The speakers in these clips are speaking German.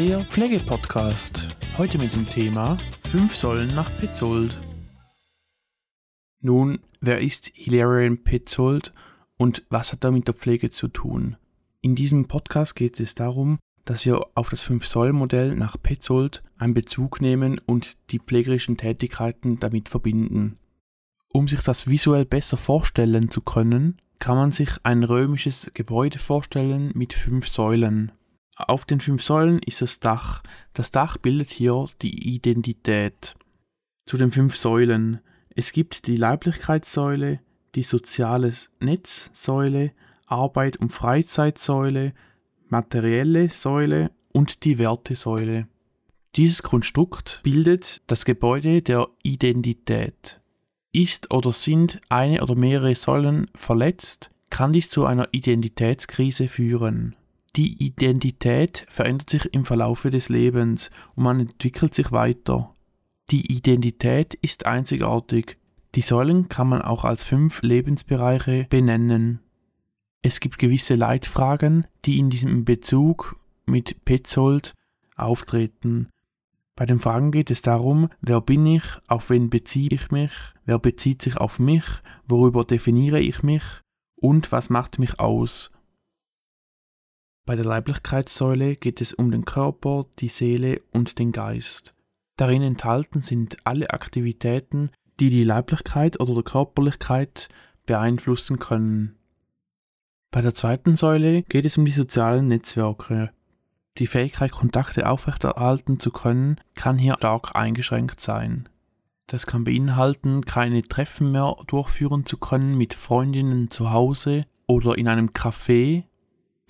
Der Pflegepodcast. Heute mit dem Thema 5 Säulen nach Petzold. Nun, wer ist Hilarion Petzold und was hat er mit der Pflege zu tun? In diesem Podcast geht es darum, dass wir auf das 5-Säulen-Modell nach Petzold einen Bezug nehmen und die pflegerischen Tätigkeiten damit verbinden. Um sich das visuell besser vorstellen zu können, kann man sich ein römisches Gebäude vorstellen mit fünf Säulen. Auf den fünf Säulen ist das Dach. Das Dach bildet hier die Identität. Zu den fünf Säulen. Es gibt die Leiblichkeitssäule, die soziale Netzsäule, Arbeit- und Freizeitsäule, materielle Säule und die Wertesäule. Dieses Konstrukt bildet das Gebäude der Identität. Ist oder sind eine oder mehrere Säulen verletzt, kann dies zu einer Identitätskrise führen. Die Identität verändert sich im Verlaufe des Lebens und man entwickelt sich weiter. Die Identität ist einzigartig. Die Säulen kann man auch als fünf Lebensbereiche benennen. Es gibt gewisse Leitfragen, die in diesem Bezug mit Petzold auftreten. Bei den Fragen geht es darum, wer bin ich, auf wen beziehe ich mich, wer bezieht sich auf mich, worüber definiere ich mich und was macht mich aus. Bei der Leiblichkeitssäule geht es um den Körper, die Seele und den Geist. Darin enthalten sind alle Aktivitäten, die die Leiblichkeit oder die Körperlichkeit beeinflussen können. Bei der zweiten Säule geht es um die sozialen Netzwerke. Die Fähigkeit, Kontakte aufrechterhalten zu können, kann hier stark eingeschränkt sein. Das kann beinhalten, keine Treffen mehr durchführen zu können mit Freundinnen zu Hause oder in einem Café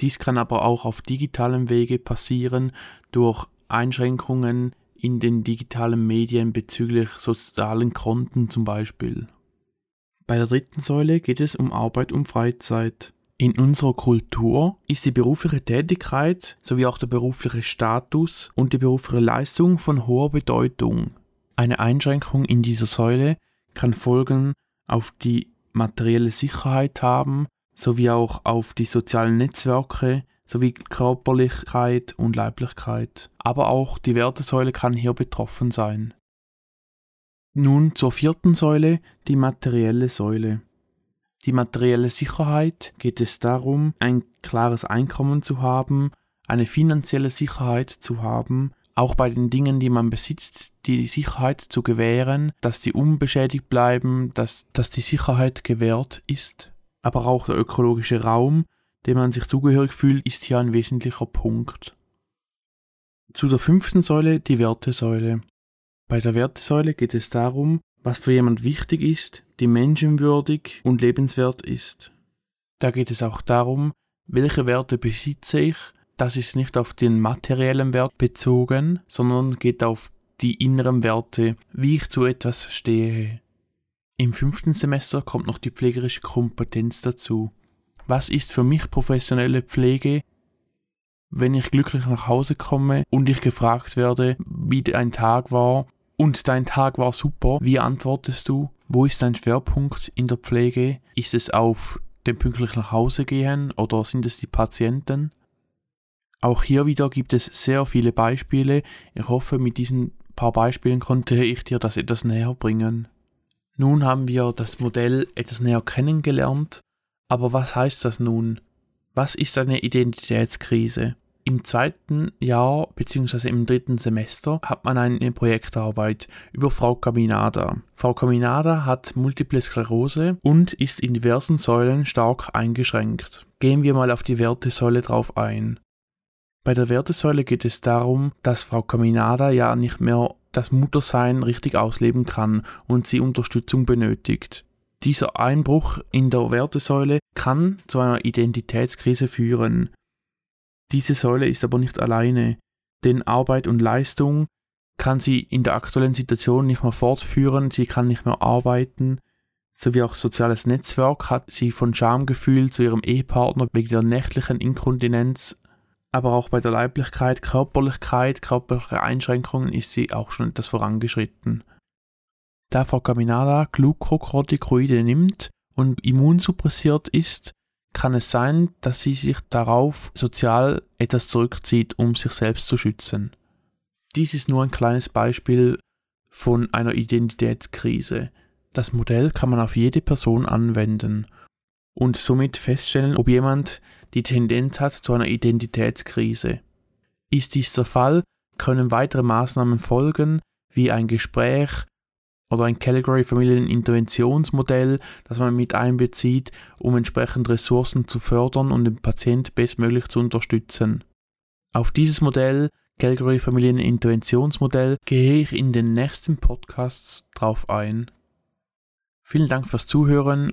dies kann aber auch auf digitalem Wege passieren durch Einschränkungen in den digitalen Medien bezüglich sozialen Konten zum Beispiel. Bei der dritten Säule geht es um Arbeit und Freizeit. In unserer Kultur ist die berufliche Tätigkeit sowie auch der berufliche Status und die berufliche Leistung von hoher Bedeutung. Eine Einschränkung in dieser Säule kann Folgen auf die materielle Sicherheit haben, sowie auch auf die sozialen Netzwerke sowie Körperlichkeit und Leiblichkeit. Aber auch die Wertesäule kann hier betroffen sein. Nun zur vierten Säule, die materielle Säule. Die materielle Sicherheit geht es darum, ein klares Einkommen zu haben, eine finanzielle Sicherheit zu haben, auch bei den Dingen, die man besitzt, die Sicherheit zu gewähren, dass die unbeschädigt bleiben, dass, dass die Sicherheit gewährt ist aber auch der ökologische Raum, dem man sich zugehörig fühlt, ist hier ein wesentlicher Punkt. Zu der fünften Säule, die Wertesäule. Bei der Wertesäule geht es darum, was für jemand wichtig ist, die menschenwürdig und lebenswert ist. Da geht es auch darum, welche Werte besitze ich. Das ist nicht auf den materiellen Wert bezogen, sondern geht auf die inneren Werte, wie ich zu etwas stehe. Im fünften Semester kommt noch die pflegerische Kompetenz dazu. Was ist für mich professionelle Pflege, wenn ich glücklich nach Hause komme und ich gefragt werde, wie dein Tag war und dein Tag war super, wie antwortest du? Wo ist dein Schwerpunkt in der Pflege? Ist es auf dem pünktlich nach Hause gehen oder sind es die Patienten? Auch hier wieder gibt es sehr viele Beispiele. Ich hoffe, mit diesen paar Beispielen konnte ich dir das etwas näher bringen. Nun haben wir das Modell etwas näher kennengelernt, aber was heißt das nun? Was ist eine Identitätskrise? Im zweiten Jahr bzw. im dritten Semester hat man eine Projektarbeit über Frau Caminada. Frau Caminada hat Multiple Sklerose und ist in diversen Säulen stark eingeschränkt. Gehen wir mal auf die Wertesäule drauf ein. Bei der Wertesäule geht es darum, dass Frau Caminada ja nicht mehr das Muttersein richtig ausleben kann und sie Unterstützung benötigt. Dieser Einbruch in der Wertesäule kann zu einer Identitätskrise führen. Diese Säule ist aber nicht alleine, denn Arbeit und Leistung kann sie in der aktuellen Situation nicht mehr fortführen, sie kann nicht mehr arbeiten, sowie auch soziales Netzwerk hat sie von Schamgefühl zu ihrem Ehepartner wegen der nächtlichen Inkontinenz aber auch bei der Leiblichkeit, Körperlichkeit, körperliche Einschränkungen ist sie auch schon etwas vorangeschritten. Da Frau Caminada Glucocorticoide nimmt und immunsuppressiert ist, kann es sein, dass sie sich darauf sozial etwas zurückzieht, um sich selbst zu schützen. Dies ist nur ein kleines Beispiel von einer Identitätskrise. Das Modell kann man auf jede Person anwenden und somit feststellen, ob jemand die Tendenz hat zu einer Identitätskrise. Ist dies der Fall, können weitere Maßnahmen folgen, wie ein Gespräch oder ein Category Familieninterventionsmodell, das man mit einbezieht, um entsprechend Ressourcen zu fördern und den Patient bestmöglich zu unterstützen. Auf dieses Modell, Category Familieninterventionsmodell, gehe ich in den nächsten Podcasts drauf ein. Vielen Dank fürs Zuhören,